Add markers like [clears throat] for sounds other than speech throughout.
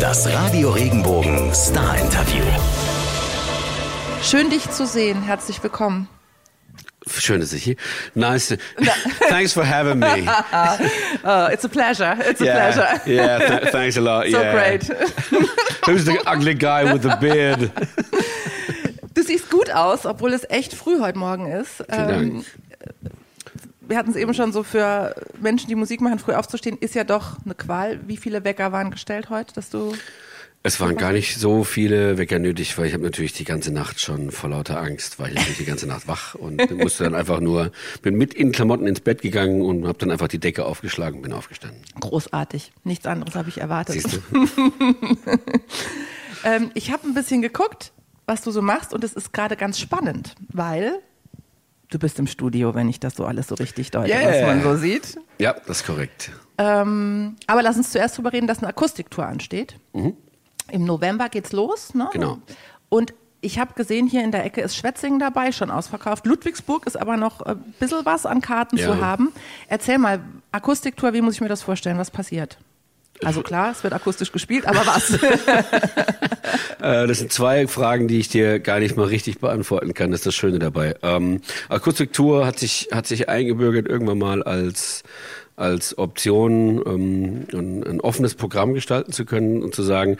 Das Radio Regenbogen Star Interview. Schön dich zu sehen. Herzlich willkommen. Schön, dass ich hier. Nice. To, [laughs] thanks for having me. [laughs] oh, it's a pleasure. It's a yeah, pleasure. yeah. Th thanks a lot. So yeah. great. [laughs] Who's the ugly guy with the beard? Du siehst gut aus, obwohl es echt früh heute Morgen ist. Vielen Dank. Wir hatten es eben schon so für Menschen, die Musik machen, früh aufzustehen, ist ja doch eine Qual. Wie viele Wecker waren gestellt heute, dass du Es waren gar nicht so viele Wecker nötig, weil ich habe natürlich die ganze Nacht schon vor lauter Angst, war ich die ganze Nacht wach und [laughs] musste dann einfach nur, bin mit in Klamotten ins Bett gegangen und habe dann einfach die Decke aufgeschlagen und bin aufgestanden. großartig? Nichts anderes habe ich erwartet. Siehst du? [laughs] Ähm, ich habe ein bisschen geguckt, was du so machst und es ist gerade ganz spannend, weil du bist im Studio, wenn ich das so alles so richtig deute, Yeah. was man so sieht. Ja, das ist korrekt. Ähm, aber lass uns zuerst darüber reden, dass eine Akustiktour ansteht. Im November geht's los, ne? Mhm. Genau. Und ich habe gesehen, hier in der Ecke ist Schwetzingen dabei, schon ausverkauft. Ludwigsburg ist aber noch ein bisschen was an Karten Ja. zu haben. Erzähl mal, Akustiktour, wie muss ich mir das vorstellen? Was passiert? Also klar, es wird akustisch gespielt, aber was? [laughs] Äh, das sind zwei Fragen, die ich dir gar nicht mal richtig beantworten kann. Das ist das Schöne dabei. Ähm, Akustiktour hat sich, hat sich eingebürgert irgendwann mal als, als Option, ähm, ein, ein offenes Programm gestalten zu können und zu sagen,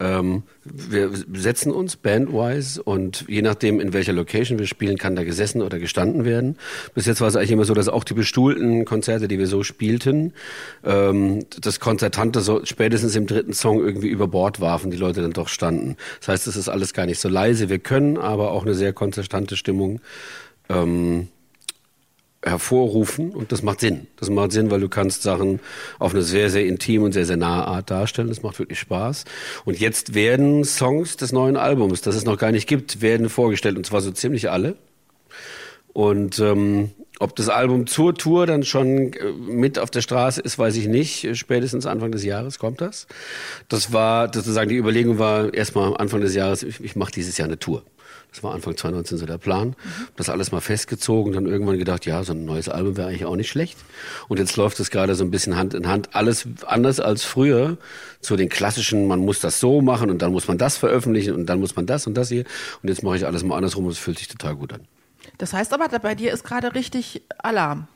ähm, wir setzen uns bandwise und je nachdem, in welcher Location wir spielen, kann da gesessen oder gestanden werden. Bis jetzt war es eigentlich immer so, dass auch die bestuhlten Konzerte, die wir so spielten, ähm, das Konzertante so spätestens im dritten Song irgendwie über Bord warfen, die Leute dann doch standen. Das heißt, es ist alles gar nicht so leise. Wir können aber auch eine sehr konzertante Stimmung ähm, hervorrufen und das macht Sinn. Das macht Sinn, weil du kannst Sachen auf eine sehr, sehr intime und sehr, sehr nahe Art darstellen. Das macht wirklich Spaß. Und jetzt werden Songs des neuen Albums, das es noch gar nicht gibt, werden vorgestellt und zwar so ziemlich alle. Und ähm, ob das Album zur Tour dann schon äh, mit auf der Straße ist, weiß ich nicht. Spätestens Anfang des Jahres kommt das. Das war sozusagen die Überlegung war erstmal Anfang des Jahres, ich, ich mache dieses Jahr eine Tour. Das war Anfang 2019 so der Plan. Das alles mal festgezogen, dann irgendwann gedacht, ja, so ein neues Album wäre eigentlich auch nicht schlecht. Und jetzt läuft es gerade so ein bisschen Hand in Hand. Alles anders als früher. Zu den klassischen, man muss das so machen und dann muss man das veröffentlichen und dann muss man das und das hier. Und jetzt mache ich alles mal andersrum und es fühlt sich total gut an. Das heißt aber, bei dir ist gerade richtig Alarm.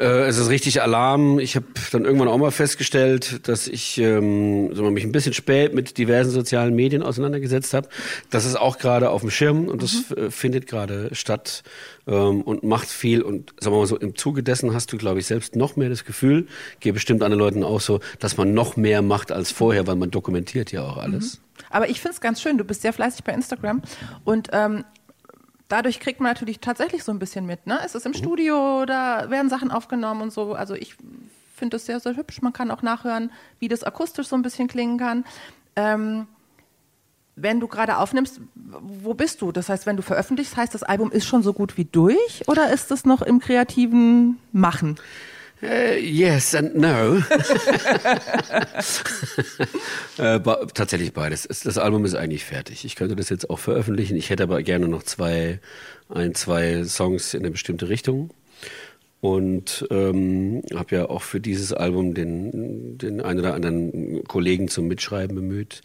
Äh, es ist richtig Alarm. Ich habe dann irgendwann auch mal festgestellt, dass ich ähm, wir mal, mich ein bisschen spät mit diversen sozialen Medien auseinandergesetzt habe. Das ist auch gerade auf dem Schirm und das äh, findet gerade statt ähm, und macht viel. Und sagen wir mal so, im Zuge dessen hast du, glaube ich, selbst noch mehr das Gefühl, gehe bestimmt anderen Leuten auch so, dass man noch mehr macht als vorher, weil man dokumentiert ja auch alles. Aber ich finde es ganz schön, du bist sehr fleißig bei Instagram und ähm, dadurch kriegt man natürlich tatsächlich so ein bisschen mit. Ne? Es ist im Studio, da werden Sachen aufgenommen und so. Also ich finde das sehr, sehr hübsch. Man kann auch nachhören, wie das akustisch so ein bisschen klingen kann. Ähm, wenn du gerade aufnimmst, wo bist du? Das heißt, wenn du veröffentlichst, heißt das Album ist schon so gut wie durch oder ist es noch im kreativen Machen? Äh, yes and no. [laughs] äh, tatsächlich beides. Es- Das Album ist eigentlich fertig. Ich könnte das jetzt auch veröffentlichen. Ich hätte aber gerne noch zwei, ein, zwei Songs in eine bestimmte Richtung. Und ähm, habe ja auch für dieses Album den, den einen oder anderen Kollegen zum Mitschreiben bemüht.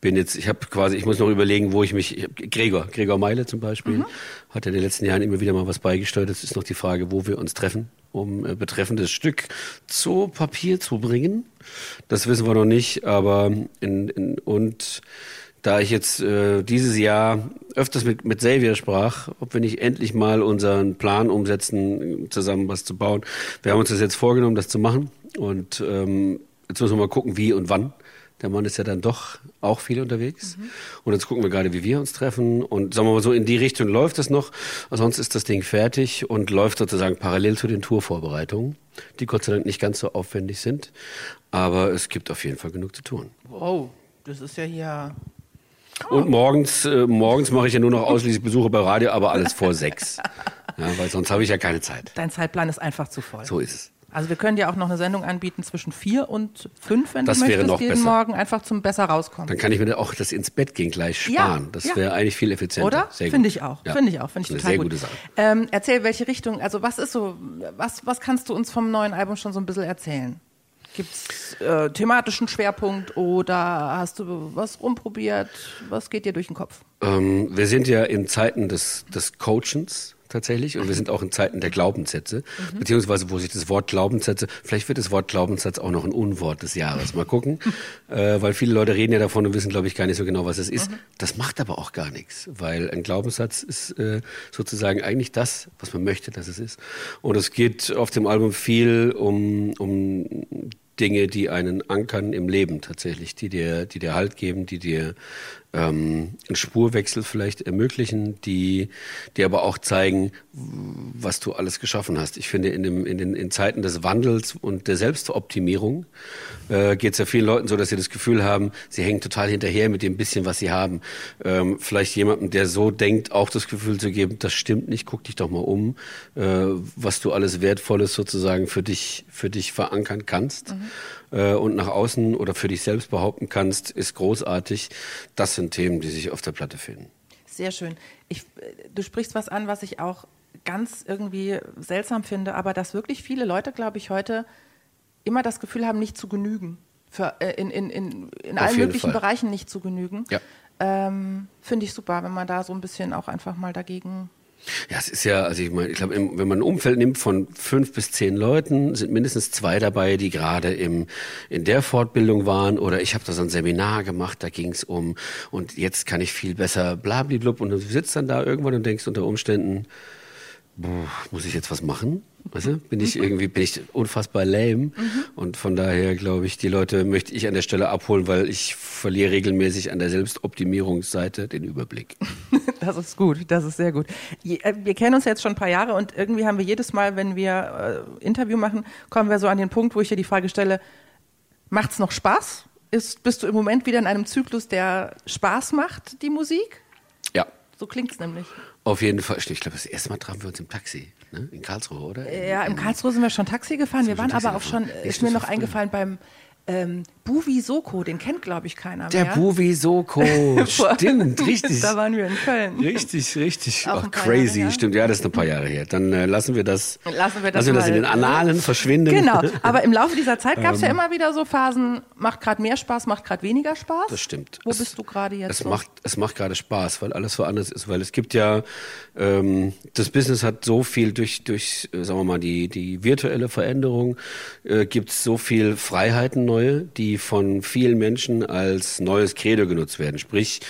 Bin jetzt, ich habe quasi, ich muss noch überlegen, wo ich mich, ich hab, Gregor, Gregor Meile zum Beispiel, hat ja in den letzten Jahren immer wieder mal was beigesteuert. Es ist noch die Frage, wo wir uns treffen, um äh, betreffendes Stück zu Papier zu bringen. Das wissen wir noch nicht, aber in, in, und da ich jetzt äh, dieses Jahr öfters mit, mit Xavier sprach, ob wir nicht endlich mal unseren Plan umsetzen, zusammen was zu bauen. Wir haben uns das jetzt vorgenommen, das zu machen. Und ähm, jetzt müssen wir mal gucken, wie und wann. Der Mann ist ja dann doch auch viel unterwegs. Und jetzt gucken wir gerade, wie wir uns treffen. Und sagen wir mal so, in die Richtung läuft es noch. Sonst ist das Ding fertig und läuft sozusagen parallel zu den Tourvorbereitungen, die Gott sei Dank nicht ganz so aufwendig sind. Aber es gibt auf jeden Fall genug zu tun. Wow, das ist ja hier. Und morgens, äh, morgens mache ich ja nur noch ausschließlich Besuche bei Radio, aber alles vor sechs. [laughs] Ja, weil sonst habe ich ja keine Zeit. Dein Zeitplan ist einfach zu voll. So ist es. Also wir können dir auch noch eine Sendung anbieten zwischen vier und fünf, wenn Das du wäre möchtest, noch jeden besser. Morgen einfach zum besser rauskommen. Dann kann ich mir auch das ins Bett gehen gleich sparen. Ja, das ja. wäre eigentlich viel effizienter. Oder? Finde ich auch. Ja. Finde ich auch. Finde ich Eine total sehr gut. gute Sache. Ähm, erzähl, welche Richtung, also was ist so, was, was kannst du uns vom neuen Album schon so ein bisschen erzählen? Gibt es äh, thematischen Schwerpunkt oder hast du was rumprobiert? Was geht dir durch den Kopf? Ähm, wir sind ja in Zeiten des, des Coachens tatsächlich und wir sind auch in Zeiten der Glaubenssätze, mhm. beziehungsweise wo sich das Wort Glaubenssätze, vielleicht wird das Wort Glaubenssatz auch noch ein Unwort des Jahres. Mal gucken, [laughs] äh, weil viele Leute reden ja davon und wissen, glaube ich, gar nicht so genau, was es ist. Mhm. Das macht aber auch gar nichts, weil ein Glaubenssatz ist äh, sozusagen eigentlich das, was man möchte, dass es ist. Und es geht auf dem Album viel um, um Dinge, die einen ankern im Leben tatsächlich, die dir, die dir Halt geben, die dir ähm, einen Spurwechsel vielleicht ermöglichen, die, die aber auch zeigen, was du alles geschaffen hast. Ich finde, in, dem, in den in Zeiten des Wandels und der Selbstoptimierung äh, geht es ja vielen Leuten so, dass sie das Gefühl haben, sie hängen total hinterher mit dem bisschen, was sie haben. Ähm, vielleicht jemandem, der so denkt, auch das Gefühl zu geben, das stimmt nicht, guck dich doch mal um, äh, was du alles Wertvolles sozusagen für dich, für dich verankern kannst. Mhm äh, und nach außen oder für dich selbst behaupten kannst, ist großartig. Das sind Themen, die sich auf der Platte finden. Sehr schön. Ich, du sprichst was an, was ich auch ganz irgendwie seltsam finde, aber dass wirklich viele Leute, glaube ich, heute immer das Gefühl haben, nicht zu genügen. Für, äh, in in, in, in allen möglichen Fall. Bereichen nicht zu genügen. Ja. Ähm, finde ich super, wenn man da so ein bisschen auch einfach mal dagegen ja, es ist ja, also ich meine, ich glaube, wenn man ein Umfeld nimmt von fünf bis zehn Leuten, sind mindestens zwei dabei, die gerade im in der Fortbildung waren oder ich habe da so ein Seminar gemacht, da ging es um und jetzt kann ich viel besser blablablub und du sitzt dann da irgendwann und denkst unter Umständen, muss ich jetzt was machen? Weißt du? Bin ich irgendwie, bin ich unfassbar lame. Mhm. Und von daher glaube ich, die Leute möchte ich an der Stelle abholen, weil ich verliere regelmäßig an der Selbstoptimierungsseite den Überblick. [laughs] Das ist gut, das ist sehr gut. Äh, wir kennen uns jetzt schon ein paar Jahre und irgendwie haben wir jedes Mal, wenn wir äh, Interview machen, kommen wir so an den Punkt, wo ich dir die Frage stelle, macht's noch Spaß? Ist, bist du im Moment wieder in einem Zyklus, der Spaß macht, die Musik? So klingt's nämlich. Auf jeden Fall. Ich glaube, das erste Mal trafen wir uns im Taxi. Ne? In Karlsruhe, oder? Ja, in Karlsruhe sind wir schon Taxi gefahren. Wir waren aber auch schon, ist mir noch eingefallen, beim ähm, Buvi Soko, den kennt, glaube ich, keiner Der mehr. Der Buvi Soko, [laughs] stimmt, richtig. da waren wir in Köln. Richtig, richtig. Auch crazy, Jahre, stimmt. Ja, das ist ein paar Jahre her. Dann äh, lassen wir das, lassen wir das, lassen wir das in den Annalen verschwinden. Genau, aber im Laufe dieser Zeit gab es ja ähm. immer wieder so Phasen, macht gerade mehr Spaß, macht gerade weniger Spaß. Das stimmt. Wo es, bist du gerade jetzt? Es so? macht, es macht gerade Spaß, weil alles so anders ist, weil es gibt ja, ähm, das Business hat so viel durch, durch, äh, sagen wir mal, die, die virtuelle Veränderung, äh, gibt es so viel Freiheiten neue, die von vielen Menschen als neues Credo genutzt werden. Sprich,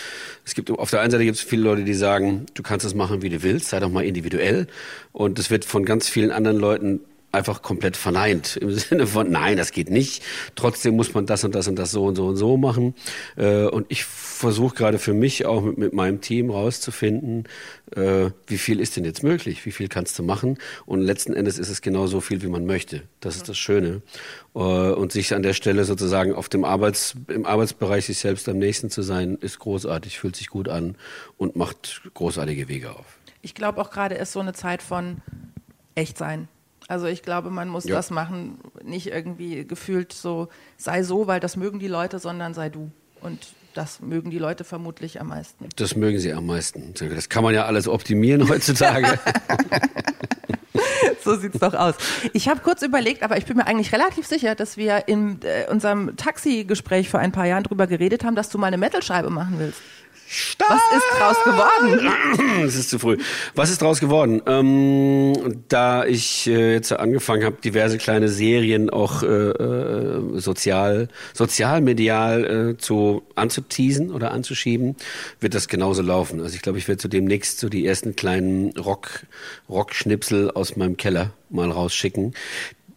es gibt auf der einen Seite gibt es viele Leute, die sagen, du kannst das machen, wie du willst, sei doch mal individuell. Und es wird von ganz vielen anderen Leuten einfach komplett verneint [laughs] im Sinne von nein, das geht nicht. Trotzdem muss man das und das und das so und so und so machen. Äh, und ich versuche gerade für mich auch mit, mit meinem Team rauszufinden, äh, wie viel ist denn jetzt möglich, wie viel kannst du machen. Und letzten Endes ist es genau so viel, wie man möchte. Das ist das Schöne. Äh, und sich an der Stelle sozusagen auf dem Arbeits, im Arbeitsbereich sich selbst am nächsten zu sein, ist großartig, fühlt sich gut an und macht großartige Wege auf. Ich glaube auch gerade ist so eine Zeit von echt sein also ich glaube, man muss ja. das machen, nicht irgendwie gefühlt so, sei so, weil das mögen die Leute, sondern sei du. Und das mögen die Leute vermutlich am meisten. Das mögen sie am meisten. Das kann man ja alles optimieren [laughs] heutzutage. [laughs] so sieht's doch aus. Ich habe kurz überlegt, aber ich bin mir eigentlich relativ sicher, dass wir in äh, unserem Taxi-Gespräch vor ein paar Jahren darüber geredet haben, dass du mal eine Metal-Scheibe machen willst. Stark. Was ist draus geworden? [clears throat] Es ist zu früh. Was ist draus geworden? Ähm, da ich äh, jetzt angefangen habe, diverse kleine Serien auch äh, äh, sozial, sozialmedial äh, zu anzuteasen oder anzuschieben, wird das genauso laufen. Also ich glaube, ich werde zu demnächst so die ersten kleinen Rock, Rock-Schnipsel aus meinem Keller mal rausschicken,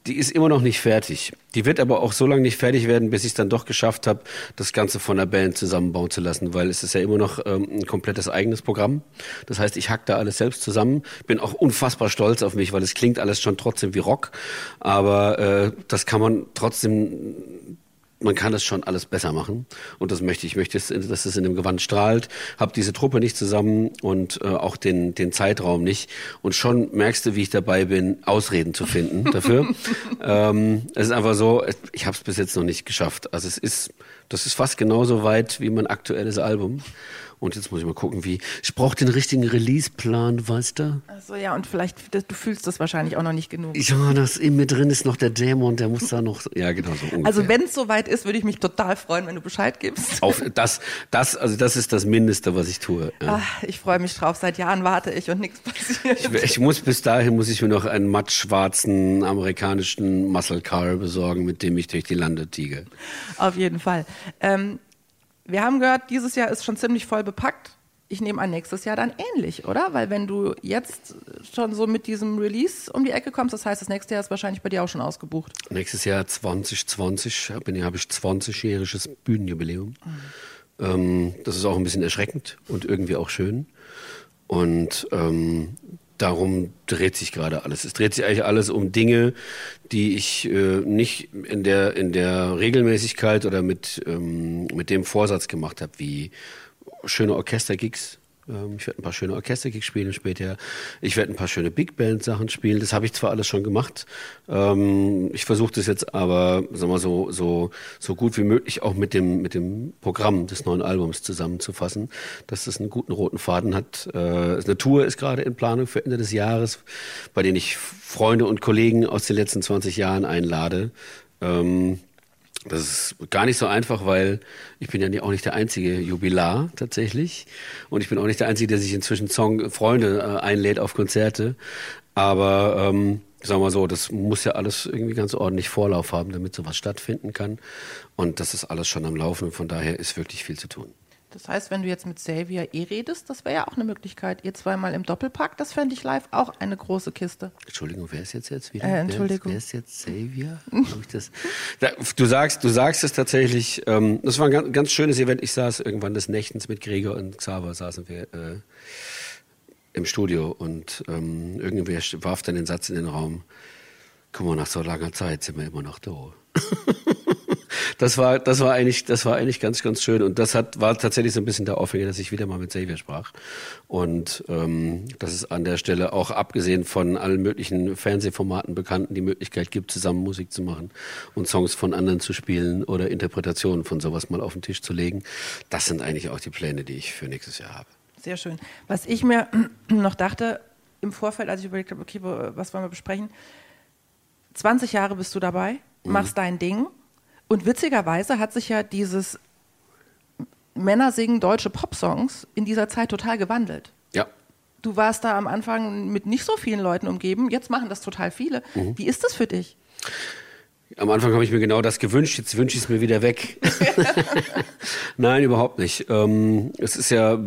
die ist immer noch nicht fertig. Die wird aber auch so lange nicht fertig werden, bis ich es dann doch geschafft habe, das Ganze von der Band zusammenbauen zu lassen, weil es ist ja immer noch ähm, ein komplettes eigenes Programm. Das heißt, ich hack da alles selbst zusammen, bin auch unfassbar stolz auf mich, weil es klingt alles schon trotzdem wie Rock, aber äh, das kann man trotzdem man kann das schon alles besser machen und das möchte ich. Ich möchte, dass es in dem Gewand strahlt, habe diese Truppe nicht zusammen und äh, auch den, den Zeitraum nicht und schon merkst du, wie ich dabei bin, Ausreden zu finden dafür. [laughs] ähm, es ist einfach so, ich habe es bis jetzt noch nicht geschafft. Also es ist, das ist fast genauso weit wie mein aktuelles Album Und jetzt muss ich mal gucken, wie. Ich brauche den richtigen Release-Plan, weißt du? Also ja, und vielleicht, du fühlst das wahrscheinlich auch noch nicht genug. Ja, das in mir drin ist noch der Dämon, der muss da noch. Ja, genau so. Ungefähr. Also wenn es soweit ist, würde ich mich total freuen, wenn du Bescheid gibst. Auf das, das, also das ist das Mindeste, was ich tue. Ja. Ach, ich freue mich drauf. Seit Jahren warte ich und nichts [laughs] passiert. Ich, ich, muss bis dahin muss ich mir noch einen mattschwarzen amerikanischen Muscle Car besorgen, mit dem ich durch die Lande tiege. Auf jeden Fall. Ähm, wir haben gehört, dieses Jahr ist schon ziemlich voll bepackt ich nehme an, nächstes Jahr dann ähnlich, oder? Weil wenn du jetzt schon so mit diesem Release um die Ecke kommst, das heißt, das nächste Jahr ist wahrscheinlich bei dir auch schon ausgebucht. Nächstes Jahr 2020 habe ich 20-jähriges Bühnenjubiläum. Mhm. Ähm, das ist auch ein bisschen erschreckend und irgendwie auch schön. Und ähm, darum dreht sich gerade alles. Es dreht sich eigentlich alles um Dinge, die ich äh, nicht in der, in der Regelmäßigkeit oder mit, ähm, mit dem Vorsatz gemacht habe, wie schöne Orchestergigs. Ähm, ich werde ein paar schöne Orchestergigs spielen später. Ich werde ein paar schöne Big Band Sachen spielen. Das habe ich zwar alles schon gemacht. Ähm, ich versuche das jetzt aber, sagen wir so, so, so gut wie möglich auch mit dem, mit dem Programm des neuen Albums zusammenzufassen, dass das einen guten roten Faden hat. Äh, eine Tour ist gerade in Planung für Ende des Jahres, bei denen ich Freunde und Kollegen aus den letzten 20 Jahren einlade. Ähm, das ist gar nicht so einfach, weil ich bin ja auch nicht der einzige Jubilar tatsächlich. Und ich bin auch nicht der Einzige, der sich inzwischen Song Freunde äh, einlädt auf Konzerte. Aber ähm, sagen wir so, das muss ja alles irgendwie ganz ordentlich Vorlauf haben, damit sowas stattfinden kann. Und das ist alles schon am Laufen. Von daher ist wirklich viel zu tun. Das heißt, wenn du jetzt mit Xavier eh redest, das wäre ja auch eine Möglichkeit. Ihr zweimal im Doppelpack, das fände ich live auch eine große Kiste. Entschuldigung, wer ist jetzt jetzt wieder? Äh, Entschuldigung. Wer ist, jetzt Xavier? du sagst, du sagst es tatsächlich. Ähm, das war ein ganz, ganz, schönes Event. Ich saß irgendwann des Nächtens mit Gregor und Xaver saßen wir äh, im Studio und ähm, irgendwer warf dann den Satz in den Raum. Guck mal, nach so langer Zeit sind wir immer noch da. [laughs] das war, das war eigentlich, das war eigentlich ganz, ganz schön. Und das hat, war tatsächlich so ein bisschen der Aufhänger, dass ich wieder mal mit Xavier sprach. Und ähm, dass es an der Stelle auch abgesehen von allen möglichen Fernsehformaten Bekannten die Möglichkeit gibt, zusammen Musik zu machen und Songs von anderen zu spielen oder Interpretationen von sowas mal auf den Tisch zu legen. Das sind eigentlich auch die Pläne, die ich für nächstes Jahr habe. Sehr schön. Was ich mir [clears throat] noch dachte im Vorfeld, als ich überlegt habe, okay, was wollen wir besprechen? 20 Jahre bist du dabei, machst mhm. dein Ding und witzigerweise hat sich ja dieses Männer singen deutsche Popsongs in dieser Zeit total gewandelt. Ja. Du warst da am Anfang mit nicht so vielen Leuten umgeben, jetzt machen das total viele. Mhm. Wie ist das für dich? Am Anfang habe ich mir genau das gewünscht, jetzt wünsche ich es mir wieder weg. [laughs] [laughs] Nein, überhaupt nicht. Ähm, es ist ja,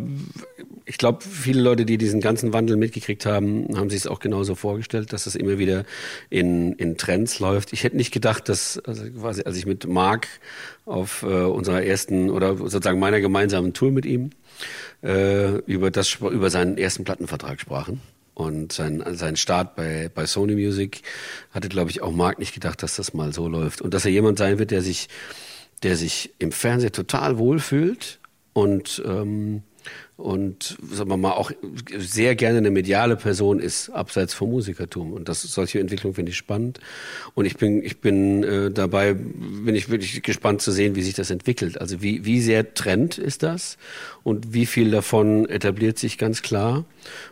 ich glaube, viele Leute, die diesen ganzen Wandel mitgekriegt haben, haben sich es auch genauso vorgestellt, dass es immer wieder in, in Trends läuft. Ich hätte nicht gedacht, dass, also quasi, als ich mit Marc auf äh, unserer ersten oder sozusagen meiner gemeinsamen Tour mit ihm äh, über das über seinen ersten Plattenvertrag sprachen und sein, sein Start bei, bei Sony Music hatte, glaube ich, auch Mark nicht gedacht, dass das mal so läuft. Und dass er jemand sein wird, der sich, der sich im Fernsehen total wohlfühlt und ähm, und sagen wir mal auch sehr gerne eine mediale Person ist, abseits vom Musikertum. Und das solche Entwicklung finde ich spannend. Und ich bin, ich bin äh, dabei, bin ich wirklich gespannt zu sehen, wie sich das entwickelt. Also wie, wie sehr Trend ist das und wie viel davon etabliert sich ganz klar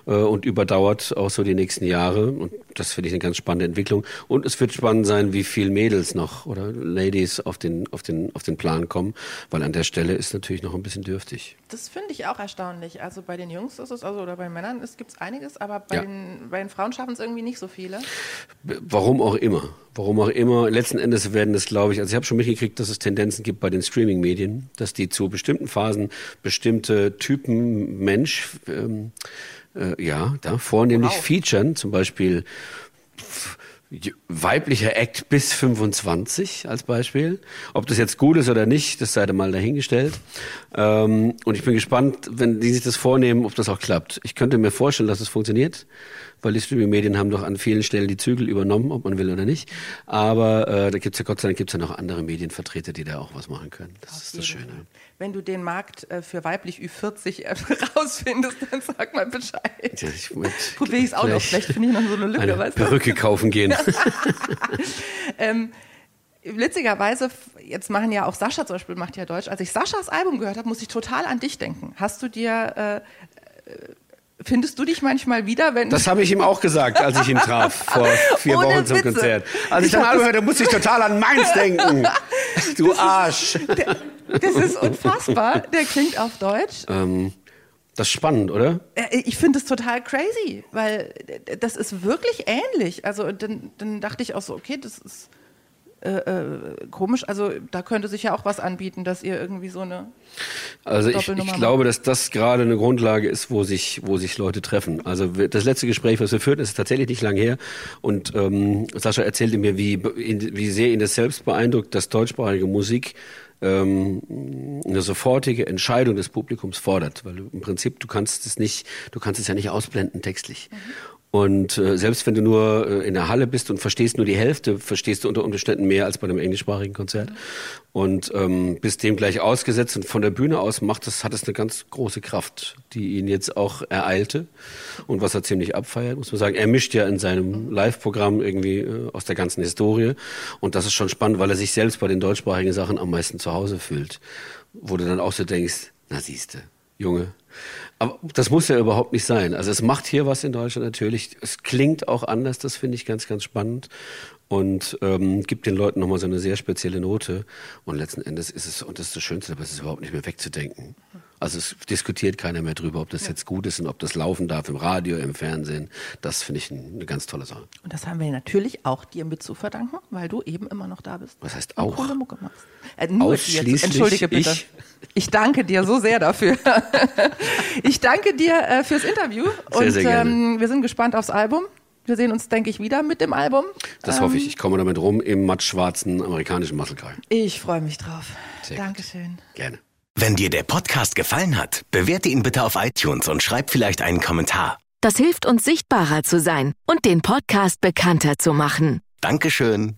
äh, und überdauert auch so die nächsten Jahre. Und das finde ich eine ganz spannende Entwicklung. Und es wird spannend sein, wie viel Mädels noch oder Ladies auf den, auf den, auf den Plan kommen, weil an der Stelle ist natürlich noch ein bisschen dürftig. Das finde ich auch erstaunlich. Also bei den Jungs ist es, also oder bei Männern gibt es einiges, aber bei, ja. den, bei den Frauen schaffen es irgendwie nicht so viele. Warum auch immer. Warum auch immer. Letzten Endes werden es, glaube ich, also ich habe schon mitgekriegt, dass es Tendenzen gibt bei den Streaming-Medien, dass die zu bestimmten Phasen bestimmte Typen Mensch ähm, äh, ja, da vornehmlich wow. featuren, zum Beispiel weiblicher Act bis 25 als Beispiel. Ob das jetzt gut ist oder nicht, das sei mal dahingestellt. Ähm, und ich bin gespannt, wenn die sich das vornehmen, ob das auch klappt. Ich könnte mir vorstellen, dass es funktioniert weil die Streaming-Medien haben doch an vielen Stellen die Zügel übernommen, ob man will oder nicht. Aber äh, da gibt's ja Gott sei Dank gibt's ja noch andere Medienvertreter, die da auch was machen können. Das Auf ist das Schöne. Wenn du den Markt äh, für weiblich Ü40 äh, [laughs] rausfindest, dann sag mal Bescheid. Ja, ich Probiere ich es auch noch. Vielleicht finde ich noch so eine Lücke. Eine weißt du? Perücke kaufen gehen. [laughs] [laughs] ähm, witzigerweise, jetzt machen ja auch Sascha zum Beispiel, macht ja Deutsch. Als ich Saschas Album gehört habe, muss ich total an dich denken. Hast du dir, äh, findest du dich manchmal wieder, wenn... Das habe ich ihm auch gesagt, als ich ihn traf, vor [laughs] vier Ohne Wochen zum Witze. Konzert. Als ich, Ich dann hab Album hörte, musste ich total an meins [laughs] denken. Du Arsch. Das ist unfassbar. Der klingt auf Deutsch. Ähm, das ist spannend, oder? Äh, Ich finde es total crazy, weil äh, das ist wirklich ähnlich. Also dann, dann dachte ich auch so, okay, das ist äh, äh, komisch. Also da könnte sich ja auch was anbieten, dass ihr irgendwie so eine Also ich, ich glaube, dass das gerade eine Grundlage ist, wo sich, wo sich Leute treffen. Also das letzte Gespräch, was wir führten, ist tatsächlich nicht lang her. Und ähm, Sascha erzählte mir, wie, wie sehr ihn das selbst beeindruckt, dass deutschsprachige Musik ähm, eine sofortige Entscheidung des Publikums fordert. Weil im Prinzip, du kannst es nicht, du kannst es ja nicht ausblenden textlich. Und äh, selbst wenn du nur äh, in der Halle bist und verstehst nur die Hälfte, verstehst du unter Umständen mehr als bei einem englischsprachigen Konzert. Und ähm, bist dem gleich ausgesetzt und von der Bühne aus macht das, hat es eine ganz große Kraft, die ihn jetzt auch ereilte und was er ziemlich abfeiert, muss man sagen. Er mischt ja in seinem Live-Programm irgendwie äh, aus der ganzen Historie und das ist schon spannend, weil er sich selbst bei den deutschsprachigen Sachen am meisten zu Hause fühlt, wo du dann auch so denkst, na siehste, Junge. Aber das muss ja überhaupt nicht sein. Also es macht hier was in Deutschland natürlich. Es klingt auch anders, das finde ich ganz, ganz spannend. Und ähm, gibt den Leuten nochmal so eine sehr spezielle Note. Und letzten Endes ist es, und das ist das Schönste, aber es ist überhaupt nicht mehr wegzudenken. Also es diskutiert keiner mehr drüber, ob das jetzt gut ist und ob das laufen darf im Radio, im Fernsehen. Das finde ich ein- eine ganz tolle Sache. Und das haben wir natürlich auch dir mit zu verdanken, weil du eben immer noch da bist. Was heißt auch? Mucke machst. Äh, nur dir jetzt. Ausschließlich Entschuldige bitte. ich? Ich danke dir so sehr dafür. [laughs] ich danke dir äh, fürs Interview. Sehr, und sehr gerne. Ähm, wir sind gespannt aufs Album. Wir sehen uns, denke ich, wieder mit dem Album. Das Ähm, hoffe ich. Ich komme damit rum im mattschwarzen amerikanischen Muskelkragen. Ich freue mich drauf. Sehr gut. Dankeschön. Gerne. Wenn dir der Podcast gefallen hat, bewerte ihn bitte auf iTunes und schreib vielleicht einen Kommentar. Das hilft uns sichtbarer zu sein und den Podcast bekannter zu machen. Dankeschön.